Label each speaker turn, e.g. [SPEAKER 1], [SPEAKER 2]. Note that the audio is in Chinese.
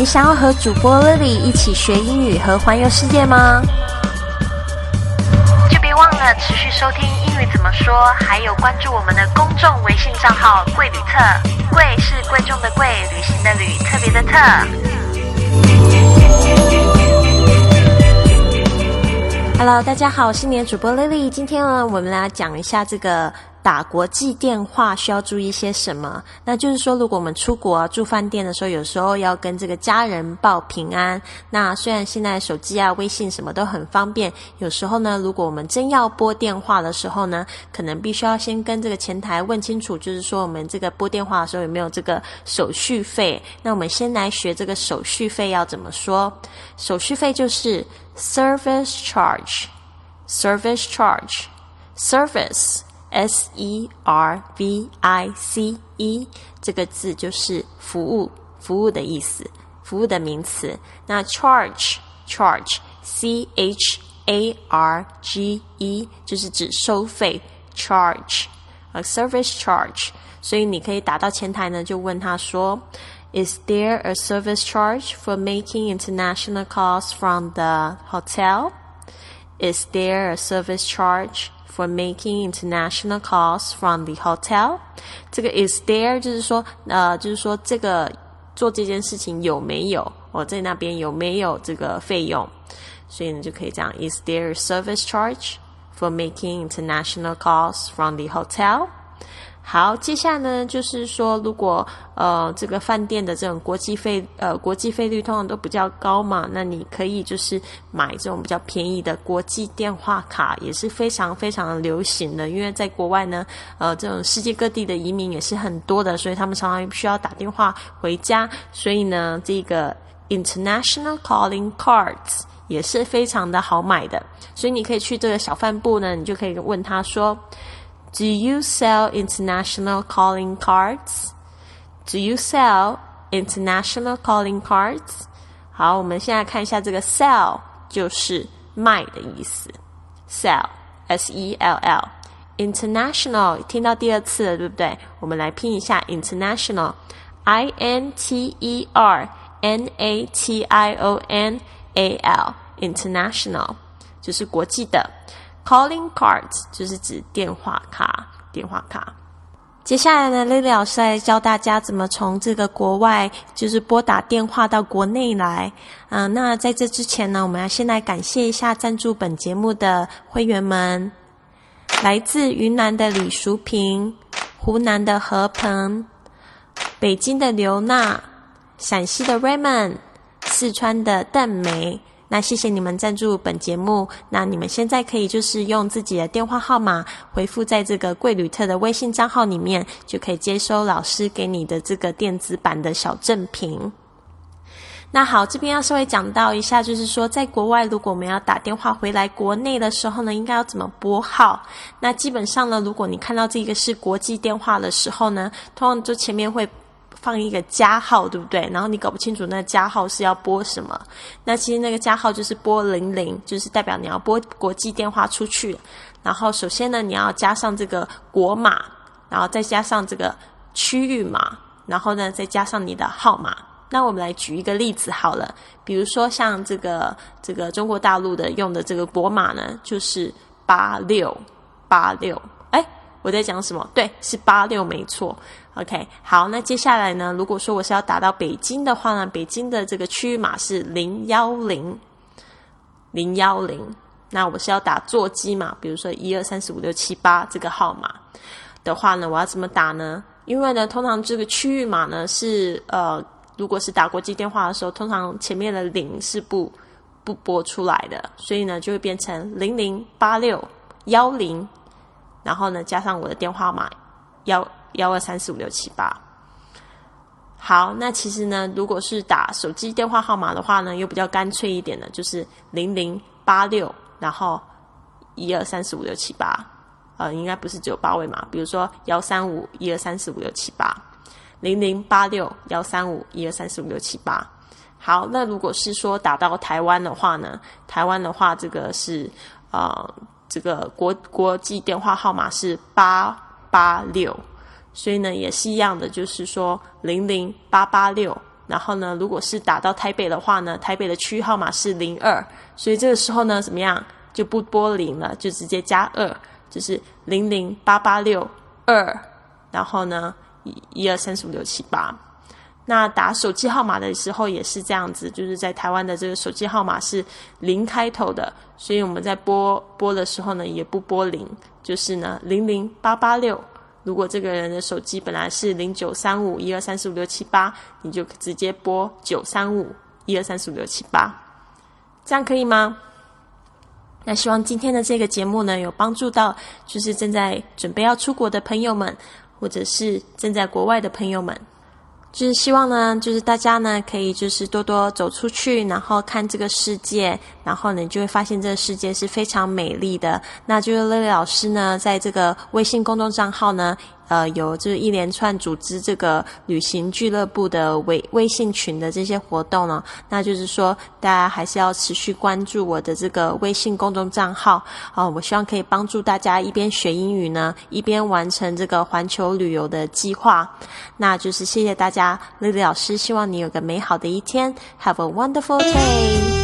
[SPEAKER 1] 你想要和主播 Lily 一起学英语和环游世界吗？就别忘了持续收听英语怎么说，还有关注我们的公众微信账号“贵旅特”。贵是贵重的贵，旅行的旅，特别的特。Hello，大家好，我是你的主播 Lily。今天呢，我们来讲一下这个。打国际电话需要注意些什么？那就是说，如果我们出国住饭店的时候，有时候要跟这个家人报平安。那虽然现在手机啊、微信什么都很方便，有时候呢，如果我们真要拨电话的时候呢，可能必须要先跟这个前台问清楚，就是说我们这个拨电话的时候有没有这个手续费。那我们先来学这个手续费要怎么说？手续费就是 service charge，service charge，service。S E R V I C E 这个字就是服务，服务的意思，服务的名词。那 charge charge C H A R G E 就是指收费，charge a service charge。所以你可以打到前台呢，就问他说：Is there a service charge for making international calls from the hotel? Is there a service charge? For making international calls from the hotel，这个 is there 就是说，呃，就是说这个做这件事情有没有我在那边有没有这个费用？所以呢就可以这样：Is there a service charge for making international calls from the hotel？ 好，接下来呢，就是说，如果呃这个饭店的这种国际费呃国际费率通常都比较高嘛，那你可以就是买这种比较便宜的国际电话卡，也是非常非常流行的。因为在国外呢，呃这种世界各地的移民也是很多的，所以他们常常需要打电话回家，所以呢，这个 international calling cards 也是非常的好买的。所以你可以去这个小贩部呢，你就可以问他说。Do you sell international calling cards? Do you sell international calling cards? 好，我们现在看一下这个 sell 就是卖的意思，sell s e l l international 听到第二次了，对不对？我们来拼一下 international i n t e r n a t i o n a l international 就是国际的。 Calling cards 就是指电话卡，电话卡。接下来呢，Lily 老师来教大家怎么从这个国外就是拨打电话到国内来。嗯，那在这之前呢，我们要先来感谢一下赞助本节目的会员们：来自云南的李淑平、湖南的何鹏、北京的刘娜、陕西的 Raymond、四川的邓梅。那谢谢你们赞助本节目。那你们现在可以就是用自己的电话号码回复在这个贵旅特的微信账号里面，就可以接收老师给你的这个电子版的小赠品。那好，这边要稍微讲到一下，就是说在国外，如果我们要打电话回来国内的时候呢，应该要怎么拨号？那基本上呢，如果你看到这个是国际电话的时候呢，通常就前面会。放一个加号，对不对？然后你搞不清楚那个加号是要拨什么，那其实那个加号就是拨零零，就是代表你要拨国际电话出去。然后首先呢，你要加上这个国码，然后再加上这个区域码，然后呢再加上你的号码。那我们来举一个例子好了，比如说像这个这个中国大陆的用的这个国码呢，就是八六八六。哎，我在讲什么？对，是八六，没错。OK，好，那接下来呢？如果说我是要打到北京的话呢，北京的这个区域码是零幺零零幺零。那我是要打座机嘛？比如说一二三四五六七八这个号码的话呢，我要怎么打呢？因为呢，通常这个区域码呢是呃，如果是打国际电话的时候，通常前面的零是不不拨出来的，所以呢就会变成零零八六幺零，然后呢加上我的电话码幺。幺二三四五六七八，好，那其实呢，如果是打手机电话号码的话呢，又比较干脆一点的，就是零零八六，然后一二三四五六七八，呃，应该不是只有八位嘛？比如说幺三五一二三四五六七八，零零八六幺三五一二三四五六七八。好，那如果是说打到台湾的话呢，台湾的话，这个是呃，这个国国际电话号码是八八六。所以呢，也是一样的，就是说零零八八六，然后呢，如果是打到台北的话呢，台北的区号码是零二，所以这个时候呢，怎么样？就不拨零了，就直接加二，就是零零八八六二，然后呢，一一二三四五六七八。那打手机号码的时候也是这样子，就是在台湾的这个手机号码是零开头的，所以我们在拨拨的时候呢，也不拨零，就是呢零零八八六。如果这个人的手机本来是零九三五一二三四五六七八，你就直接拨九三五一二三四五六七八，这样可以吗？那希望今天的这个节目呢，有帮助到就是正在准备要出国的朋友们，或者是正在国外的朋友们。就是希望呢，就是大家呢可以就是多多走出去，然后看这个世界，然后呢你就会发现这个世界是非常美丽的。那就是乐乐老师呢，在这个微信公众账号呢。呃，有就是一连串组织这个旅行俱乐部的微微信群的这些活动呢，那就是说大家还是要持续关注我的这个微信公众账号啊，我希望可以帮助大家一边学英语呢，一边完成这个环球旅游的计划。那就是谢谢大家，丽丽老师，希望你有个美好的一天，Have a wonderful day。